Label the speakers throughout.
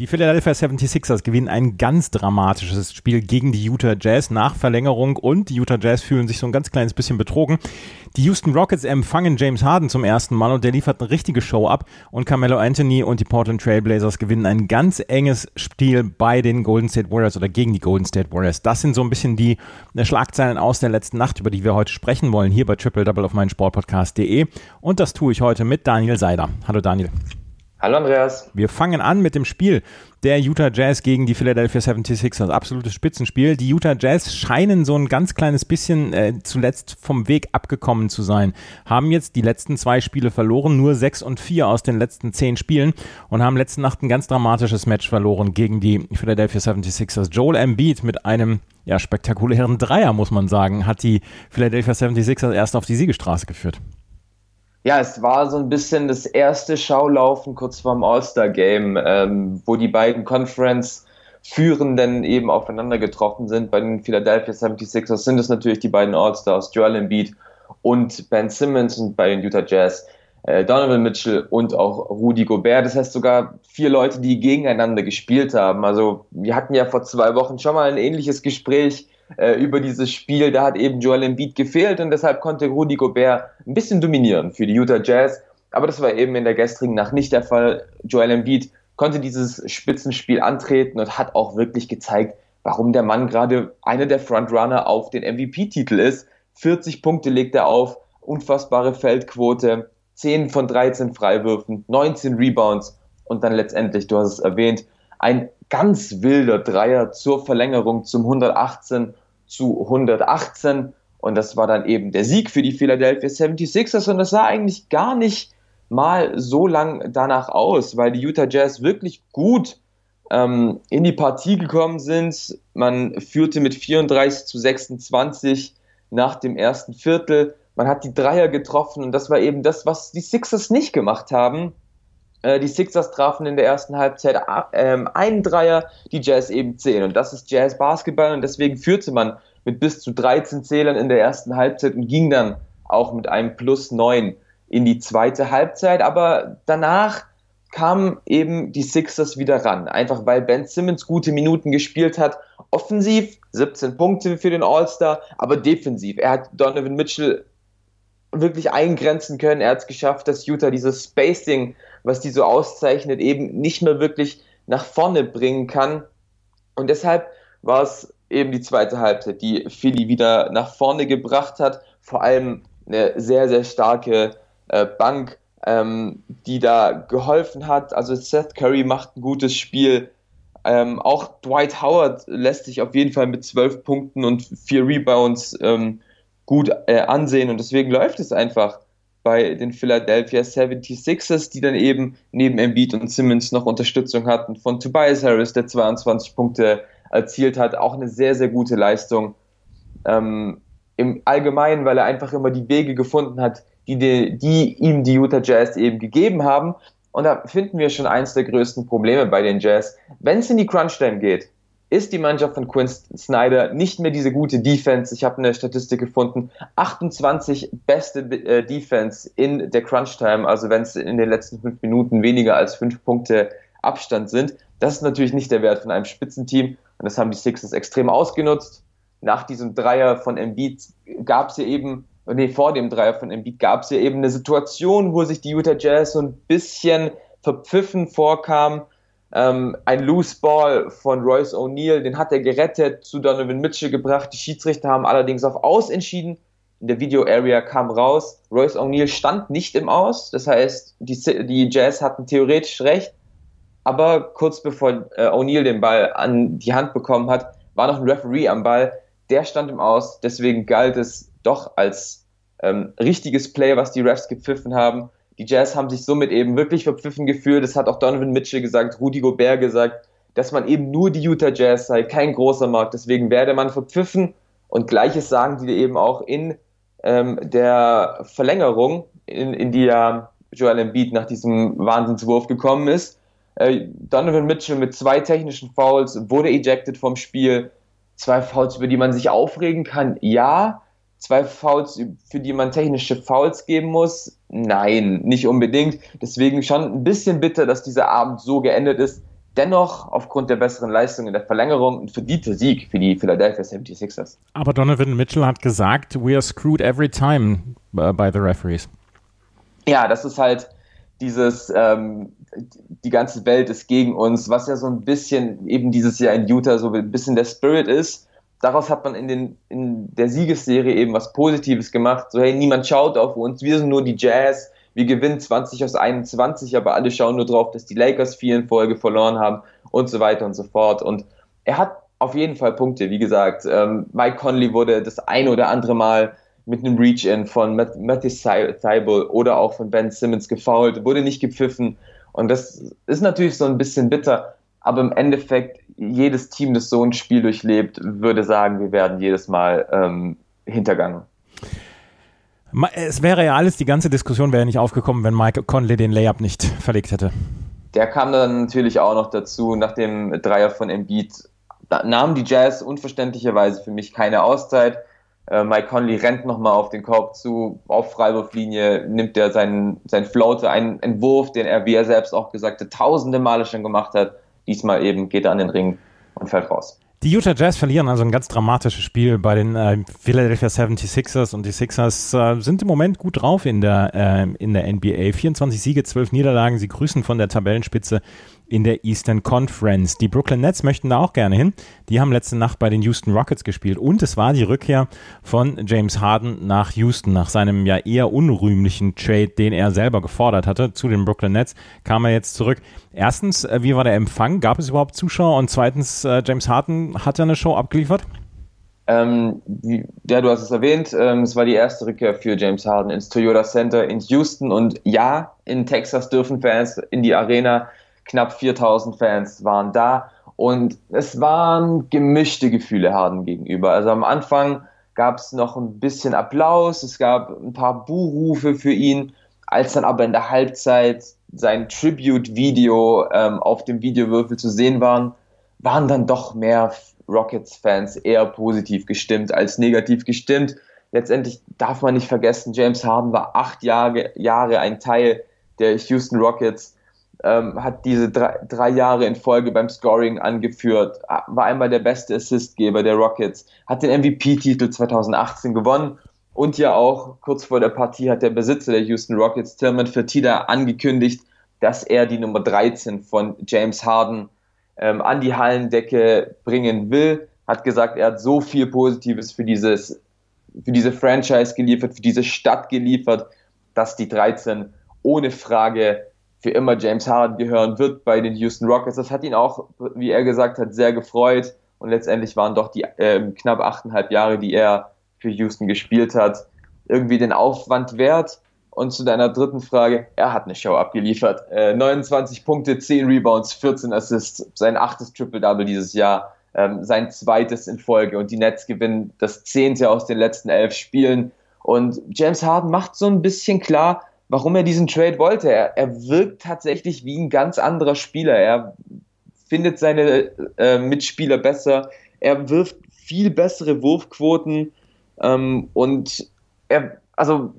Speaker 1: Die Philadelphia 76ers gewinnen ein ganz dramatisches Spiel gegen die Utah Jazz nach Verlängerung und die Utah Jazz fühlen sich so ein ganz kleines bisschen betrogen. Die Houston Rockets empfangen James Harden zum ersten Mal und der liefert eine richtige Show ab und Carmelo Anthony und die Portland Trailblazers gewinnen ein ganz enges Spiel bei den Golden State Warriors oder gegen die Golden State Warriors. Das sind so ein bisschen die äh, Schlagzeilen aus der letzten Nacht, über die wir heute sprechen wollen, hier bei Triple Double auf meinen Sportpodcast.de und das tue ich heute mit Daniel Seider. Hallo Daniel.
Speaker 2: Hallo Andreas.
Speaker 1: Wir fangen an mit dem Spiel der Utah Jazz gegen die Philadelphia 76ers. Absolutes Spitzenspiel. Die Utah Jazz scheinen so ein ganz kleines bisschen äh, zuletzt vom Weg abgekommen zu sein. Haben jetzt die letzten zwei Spiele verloren, nur sechs und vier aus den letzten zehn Spielen und haben letzte Nacht ein ganz dramatisches Match verloren gegen die Philadelphia 76ers. Joel Embiid mit einem ja, spektakulären Dreier, muss man sagen, hat die Philadelphia 76ers erst auf die Siegestraße geführt
Speaker 2: ja, es war so ein bisschen das erste Schaulaufen kurz vorm All-Star-Game, ähm, wo die beiden Conference-Führenden eben aufeinander getroffen sind. Bei den Philadelphia 76ers sind es natürlich die beiden All-Stars, Joel Embiid und Ben Simmons und bei den Utah Jazz äh, Donovan Mitchell und auch Rudy Gobert. Das heißt sogar vier Leute, die gegeneinander gespielt haben. Also wir hatten ja vor zwei Wochen schon mal ein ähnliches Gespräch äh, über dieses Spiel. Da hat eben Joel Embiid gefehlt und deshalb konnte Rudy Gobert ein bisschen dominieren für die Utah Jazz. Aber das war eben in der gestrigen Nacht nicht der Fall. Joel Embiid konnte dieses Spitzenspiel antreten und hat auch wirklich gezeigt, warum der Mann gerade einer der Frontrunner auf den MVP-Titel ist. 40 Punkte legt er auf, unfassbare Feldquote, 10 von 13 Freiwürfen, 19 Rebounds und dann letztendlich, du hast es erwähnt, ein ganz wilder Dreier zur Verlängerung zum 118 zu 118. Und das war dann eben der Sieg für die Philadelphia 76ers. Und das sah eigentlich gar nicht mal so lang danach aus, weil die Utah Jazz wirklich gut ähm, in die Partie gekommen sind. Man führte mit 34 zu 26 nach dem ersten Viertel. Man hat die Dreier getroffen und das war eben das, was die Sixers nicht gemacht haben. Äh, die Sixers trafen in der ersten Halbzeit ähm, einen Dreier, die Jazz eben zehn. Und das ist Jazz Basketball und deswegen führte man mit bis zu 13 Zählern in der ersten Halbzeit und ging dann auch mit einem Plus 9 in die zweite Halbzeit. Aber danach kamen eben die Sixers wieder ran. Einfach weil Ben Simmons gute Minuten gespielt hat. Offensiv 17 Punkte für den All-Star, aber defensiv. Er hat Donovan Mitchell wirklich eingrenzen können. Er hat es geschafft, dass Utah dieses Spacing was die so auszeichnet, eben nicht mehr wirklich nach vorne bringen kann. Und deshalb war es eben die zweite Halbzeit, die Philly wieder nach vorne gebracht hat. Vor allem eine sehr, sehr starke äh, Bank, ähm, die da geholfen hat. Also Seth Curry macht ein gutes Spiel. Ähm, auch Dwight Howard lässt sich auf jeden Fall mit zwölf Punkten und vier Rebounds ähm, gut äh, ansehen und deswegen läuft es einfach bei den Philadelphia 76ers, die dann eben neben Embiid und Simmons noch Unterstützung hatten von Tobias Harris, der 22 Punkte erzielt hat. Auch eine sehr, sehr gute Leistung. Ähm, Im Allgemeinen, weil er einfach immer die Wege gefunden hat, die, die, die ihm die Utah Jazz eben gegeben haben. Und da finden wir schon eins der größten Probleme bei den Jazz. Wenn es in die Crunch-Time geht, ist die Mannschaft von Quinn Snyder nicht mehr diese gute Defense. Ich habe eine Statistik gefunden. 28 beste äh, Defense in der Crunch Time, also wenn es in den letzten fünf Minuten weniger als fünf Punkte Abstand sind. Das ist natürlich nicht der Wert von einem Spitzenteam und das haben die Sixers extrem ausgenutzt. Nach diesem Dreier von Embiid gab es ja eben, nee, vor dem Dreier von Embiid gab es ja eben eine Situation, wo sich die Utah Jazz so ein bisschen verpfiffen vorkam ähm, ein Loose Ball von Royce O'Neill, den hat er gerettet, zu Donovan Mitchell gebracht. Die Schiedsrichter haben allerdings auf Aus entschieden. In der Video Area kam raus, Royce O'Neill stand nicht im Aus. Das heißt, die, die Jazz hatten theoretisch recht. Aber kurz bevor äh, O'Neill den Ball an die Hand bekommen hat, war noch ein Referee am Ball. Der stand im Aus. Deswegen galt es doch als ähm, richtiges Play, was die Refs gepfiffen haben. Die Jazz haben sich somit eben wirklich verpfiffen gefühlt. Das hat auch Donovan Mitchell gesagt, Rudy Gobert gesagt, dass man eben nur die Utah Jazz sei, kein großer Markt. Deswegen werde man verpfiffen. Und gleiches sagen die eben auch in ähm, der Verlängerung, in, in die ja Joel Embiid nach diesem Wahnsinnswurf gekommen ist. Äh, Donovan Mitchell mit zwei technischen Fouls wurde ejected vom Spiel. Zwei Fouls, über die man sich aufregen kann, ja. Zwei Fouls, für die man technische Fouls geben muss? Nein, nicht unbedingt. Deswegen schon ein bisschen bitter, dass dieser Abend so geendet ist. Dennoch, aufgrund der besseren Leistung in der Verlängerung, ein verdienter Sieg für die Philadelphia 76ers.
Speaker 1: Aber Donovan Mitchell hat gesagt, we are screwed every time by the referees.
Speaker 2: Ja, das ist halt dieses, ähm, die ganze Welt ist gegen uns, was ja so ein bisschen eben dieses Jahr in Utah so ein bisschen der Spirit ist. Daraus hat man in, den, in der Siegesserie eben was Positives gemacht. So, hey, niemand schaut auf uns, wir sind nur die Jazz, wir gewinnen 20 aus 21, aber alle schauen nur drauf, dass die Lakers vier in Folge verloren haben und so weiter und so fort. Und er hat auf jeden Fall Punkte, wie gesagt. Ähm, Mike Conley wurde das ein oder andere Mal mit einem Reach-In von Matt, Thibault oder auch von Ben Simmons gefoult, wurde nicht gepfiffen. Und das ist natürlich so ein bisschen bitter, aber im Endeffekt, jedes Team, das so ein Spiel durchlebt, würde sagen, wir werden jedes Mal ähm, hintergangen.
Speaker 1: Es wäre ja alles, die ganze Diskussion wäre nicht aufgekommen, wenn Mike Conley den Layup nicht verlegt hätte.
Speaker 2: Der kam dann natürlich auch noch dazu, nach dem Dreier von Embiid nahmen die Jazz unverständlicherweise für mich keine Auszeit. Äh, Mike Conley rennt nochmal auf den Korb zu, auf Freiwurflinie nimmt er seinen, seinen Floater, einen Entwurf, den er, wie er selbst auch gesagt hat, tausende Male schon gemacht hat. Diesmal eben geht er an den Ring und fällt raus.
Speaker 1: Die Utah Jazz verlieren also ein ganz dramatisches Spiel bei den äh, Philadelphia 76ers und die Sixers äh, sind im Moment gut drauf in der, äh, in der NBA. 24 Siege, 12 Niederlagen. Sie grüßen von der Tabellenspitze in der Eastern Conference. Die Brooklyn Nets möchten da auch gerne hin. Die haben letzte Nacht bei den Houston Rockets gespielt und es war die Rückkehr von James Harden nach Houston. Nach seinem ja eher unrühmlichen Trade, den er selber gefordert hatte zu den Brooklyn Nets, kam er jetzt zurück. Erstens, äh, wie war der Empfang? Gab es überhaupt Zuschauer? Und zweitens, äh, James Harden hat er eine Show abgeliefert?
Speaker 2: Ähm, wie, ja, du hast es erwähnt, ähm, es war die erste Rückkehr für James Harden ins Toyota Center in Houston und ja, in Texas dürfen Fans in die Arena knapp 4000 Fans waren da und es waren gemischte Gefühle Harden gegenüber. Also am Anfang gab es noch ein bisschen Applaus, es gab ein paar Buhrufe für ihn, als dann aber in der Halbzeit sein Tribute-Video ähm, auf dem Videowürfel zu sehen waren, waren dann doch mehr Rockets-Fans eher positiv gestimmt als negativ gestimmt. Letztendlich darf man nicht vergessen, James Harden war acht Jahre, Jahre ein Teil der Houston Rockets ähm, hat diese drei, drei Jahre in Folge beim Scoring angeführt, war einmal der beste Assistgeber der Rockets, hat den MVP-Titel 2018 gewonnen und ja auch kurz vor der Partie hat der Besitzer der Houston Rockets, Tillman Fertitta, angekündigt, dass er die Nummer 13 von James Harden ähm, an die Hallendecke bringen will. Hat gesagt, er hat so viel Positives für dieses, für diese Franchise geliefert, für diese Stadt geliefert, dass die 13 ohne Frage für immer James Harden gehören wird bei den Houston Rockets. Das hat ihn auch, wie er gesagt hat, sehr gefreut. Und letztendlich waren doch die äh, knapp achteinhalb Jahre, die er für Houston gespielt hat, irgendwie den Aufwand wert. Und zu deiner dritten Frage, er hat eine Show abgeliefert. Äh, 29 Punkte, 10 Rebounds, 14 Assists, sein achtes Triple-Double dieses Jahr, ähm, sein zweites in Folge. Und die Nets gewinnen das zehnte aus den letzten elf Spielen. Und James Harden macht so ein bisschen klar, warum er diesen Trade wollte. Er, er wirkt tatsächlich wie ein ganz anderer Spieler. Er findet seine äh, Mitspieler besser. Er wirft viel bessere Wurfquoten ähm, und er, also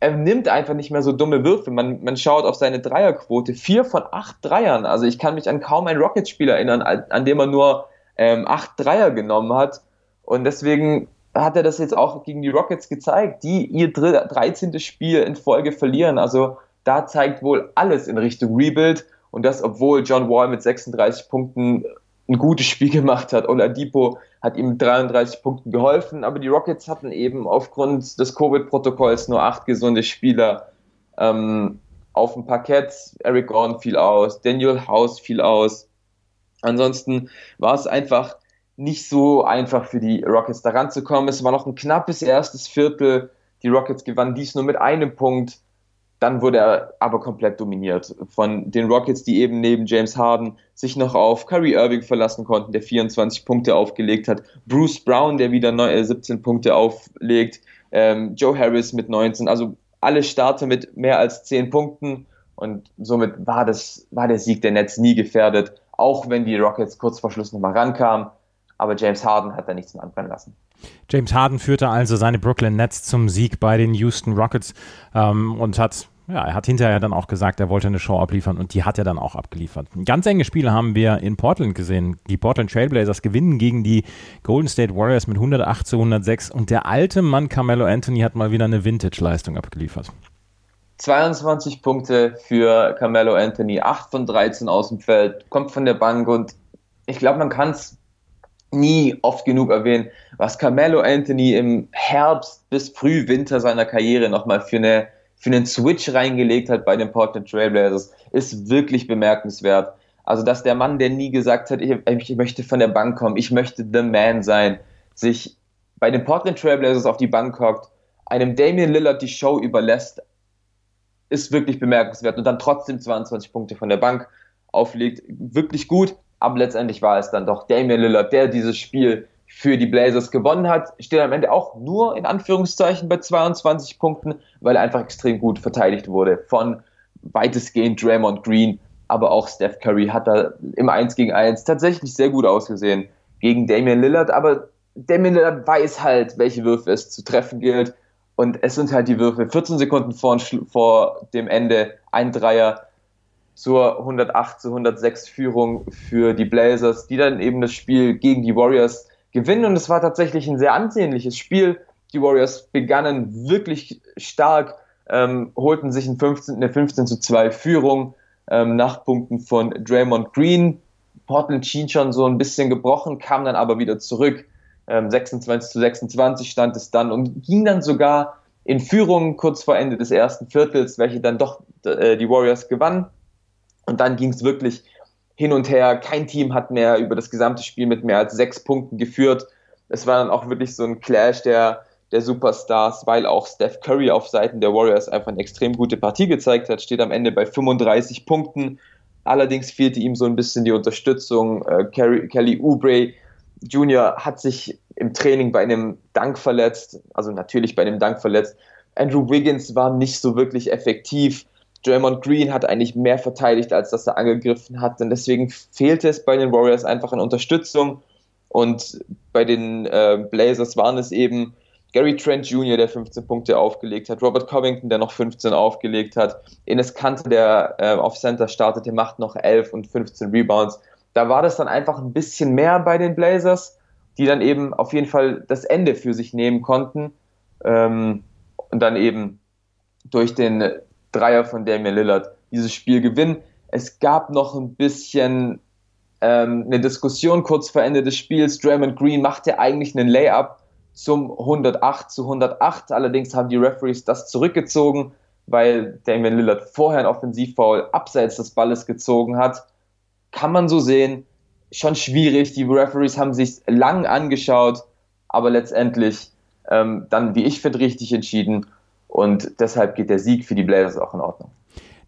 Speaker 2: er nimmt einfach nicht mehr so dumme Würfe. Man, man schaut auf seine Dreierquote. Vier von acht Dreiern. Also ich kann mich an kaum einen Rocket-Spieler erinnern, an, an dem er nur ähm, acht Dreier genommen hat. Und deswegen hat er das jetzt auch gegen die Rockets gezeigt, die ihr 13. Spiel in Folge verlieren. Also da zeigt wohl alles in Richtung Rebuild und das, obwohl John Wall mit 36 Punkten ein gutes Spiel gemacht hat. Oladipo hat ihm mit 33 Punkten geholfen, aber die Rockets hatten eben aufgrund des Covid-Protokolls nur acht gesunde Spieler ähm, auf dem Parkett. Eric Gordon fiel aus, Daniel House fiel aus. Ansonsten war es einfach nicht so einfach für die Rockets da ranzukommen. Es war noch ein knappes erstes Viertel. Die Rockets gewannen dies nur mit einem Punkt. Dann wurde er aber komplett dominiert von den Rockets, die eben neben James Harden sich noch auf Kyrie Irving verlassen konnten, der 24 Punkte aufgelegt hat. Bruce Brown, der wieder 17 äh, Punkte auflegt. Ähm, Joe Harris mit 19. Also alle Starter mit mehr als 10 Punkten. Und somit war, das, war der Sieg der Nets nie gefährdet, auch wenn die Rockets kurz vor Schluss nochmal rankamen aber James Harden hat da nichts mehr anbrennen lassen.
Speaker 1: James Harden führte also seine Brooklyn Nets zum Sieg bei den Houston Rockets ähm, und hat ja, er hat hinterher dann auch gesagt, er wollte eine Show abliefern und die hat er dann auch abgeliefert. Ganz enge Spiele haben wir in Portland gesehen. Die Portland Trailblazers gewinnen gegen die Golden State Warriors mit 108 zu 106 und der alte Mann Carmelo Anthony hat mal wieder eine Vintage-Leistung abgeliefert.
Speaker 2: 22 Punkte für Carmelo Anthony, 8 von 13 aus dem Feld, kommt von der Bank und ich glaube, man kann es nie oft genug erwähnen, was Carmelo Anthony im Herbst bis Frühwinter seiner Karriere nochmal für eine für einen Switch reingelegt hat bei den Portland Trailblazers, ist wirklich bemerkenswert. Also, dass der Mann, der nie gesagt hat, ich, ich möchte von der Bank kommen, ich möchte the man sein, sich bei den Portland Trailblazers auf die Bank hockt, einem Damian Lillard die Show überlässt, ist wirklich bemerkenswert und dann trotzdem 22 Punkte von der Bank auflegt. Wirklich gut, aber letztendlich war es dann doch Damian Lillard, der dieses Spiel für die Blazers gewonnen hat, steht am Ende auch nur in Anführungszeichen bei 22 Punkten, weil er einfach extrem gut verteidigt wurde von weitestgehend Draymond Green, aber auch Steph Curry hat da im 1 gegen 1 tatsächlich sehr gut ausgesehen gegen Damian Lillard, aber Damian Lillard weiß halt, welche Würfe es zu treffen gilt. Und es sind halt die Würfe 14 Sekunden vor, vor dem Ende. Ein Dreier zur 108 zu 106 Führung für die Blazers, die dann eben das Spiel gegen die Warriors gewinnen. Und es war tatsächlich ein sehr ansehnliches Spiel. Die Warriors begannen wirklich stark, ähm, holten sich in 15, eine 15 zu 2 Führung ähm, nach Punkten von Draymond Green. Portland schien schon so ein bisschen gebrochen, kam dann aber wieder zurück. Ähm, 26 zu 26 stand es dann und ging dann sogar in Führung kurz vor Ende des ersten Viertels, welche dann doch äh, die Warriors gewannen. Und dann ging es wirklich hin und her. Kein Team hat mehr über das gesamte Spiel mit mehr als sechs Punkten geführt. Es war dann auch wirklich so ein Clash der, der Superstars, weil auch Steph Curry auf Seiten der Warriors einfach eine extrem gute Partie gezeigt hat, steht am Ende bei 35 Punkten. Allerdings fehlte ihm so ein bisschen die Unterstützung. Äh, Kelly, Kelly Oubre Jr. hat sich im Training bei einem Dank verletzt, also natürlich bei einem Dank verletzt. Andrew Wiggins war nicht so wirklich effektiv. Draymond Green hat eigentlich mehr verteidigt, als dass er angegriffen hat. Und deswegen fehlte es bei den Warriors einfach an Unterstützung. Und bei den äh, Blazers waren es eben Gary Trent Jr., der 15 Punkte aufgelegt hat, Robert Covington, der noch 15 aufgelegt hat, Ines Kante, der äh, auf Center startete, macht noch 11 und 15 Rebounds. Da war das dann einfach ein bisschen mehr bei den Blazers, die dann eben auf jeden Fall das Ende für sich nehmen konnten ähm, und dann eben durch den Dreier von Damian Lillard dieses Spiel gewinnen. Es gab noch ein bisschen ähm, eine Diskussion kurz vor Ende des Spiels. Draymond Green machte eigentlich einen Layup zum 108 zu 108. Allerdings haben die Referees das zurückgezogen, weil Damian Lillard vorher ein Offensivfoul abseits des Balles gezogen hat. Kann man so sehen. Schon schwierig. Die Referees haben sich lang angeschaut, aber letztendlich ähm, dann, wie ich finde, richtig entschieden. Und deshalb geht der Sieg für die Blazers auch in Ordnung.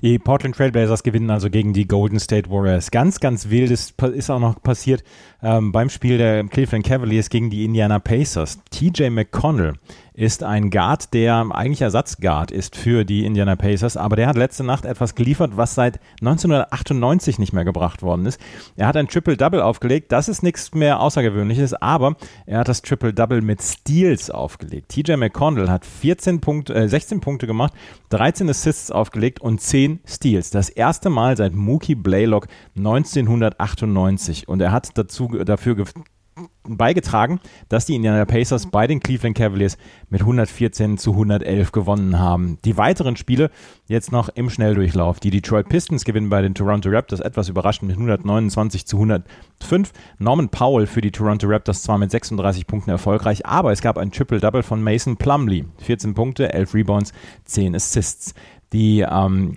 Speaker 1: Die Portland Trailblazers gewinnen also gegen die Golden State Warriors. Ganz, ganz wild ist, ist auch noch passiert ähm, beim Spiel der Cleveland Cavaliers gegen die Indiana Pacers. TJ McConnell ist ein Guard, der eigentlich Ersatzguard ist für die Indiana Pacers, aber der hat letzte Nacht etwas geliefert, was seit 1998 nicht mehr gebracht worden ist. Er hat ein Triple-Double aufgelegt, das ist nichts mehr Außergewöhnliches, aber er hat das Triple-Double mit Steals aufgelegt. TJ McConnell hat 14 Punkte, äh, 16 Punkte gemacht, 13 Assists aufgelegt und 10 Steals. Das erste Mal seit Mookie Blaylock 1998 und er hat dazu, dafür beigetragen, dass die Indiana Pacers bei den Cleveland Cavaliers mit 114 zu 111 gewonnen haben. Die weiteren Spiele jetzt noch im Schnelldurchlauf. Die Detroit Pistons gewinnen bei den Toronto Raptors etwas überraschend mit 129 zu 105. Norman Powell für die Toronto Raptors zwar mit 36 Punkten erfolgreich, aber es gab ein Triple-Double von Mason Plumley. 14 Punkte, 11 Rebounds, 10 Assists. Die ähm,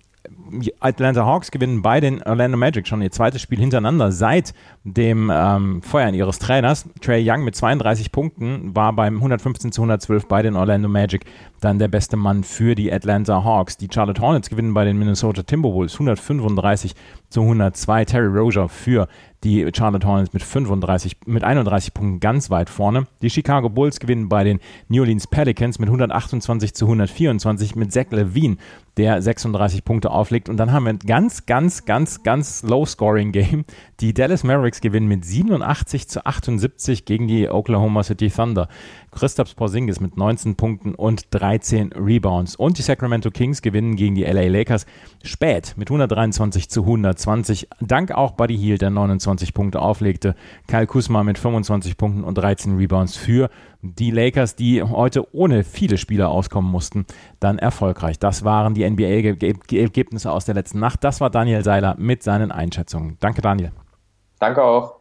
Speaker 1: Atlanta Hawks gewinnen bei den Orlando Magic schon ihr zweites Spiel hintereinander seit dem ähm, Feuern ihres Trainers. Trey Young mit 32 Punkten war beim 115 zu 112 bei den Orlando Magic dann der beste Mann für die Atlanta Hawks. Die Charlotte Hornets gewinnen bei den Minnesota Timberwolves 135 zu 102. Terry Rozier für Die Charlotte Hornets mit 35, mit 31 Punkten ganz weit vorne. Die Chicago Bulls gewinnen bei den New Orleans Pelicans mit 128 zu 124 mit Zach Levine, der 36 Punkte auflegt. Und dann haben wir ein ganz, ganz, ganz, ganz Low-Scoring-Game. Die Dallas Mavericks gewinnen mit 87 zu 78 gegen die Oklahoma City Thunder. Christoph Porzingis mit 19 Punkten und 13 Rebounds. Und die Sacramento Kings gewinnen gegen die LA Lakers spät mit 123 zu 120. Dank auch Buddy Hield, der 29 Punkte auflegte. Kyle Kuzma mit 25 Punkten und 13 Rebounds für die Lakers, die heute ohne viele Spieler auskommen mussten, dann erfolgreich. Das waren die NBA-Ergebnisse aus der letzten Nacht. Das war Daniel Seiler mit seinen Einschätzungen. Danke, Daniel.
Speaker 2: Danke auch.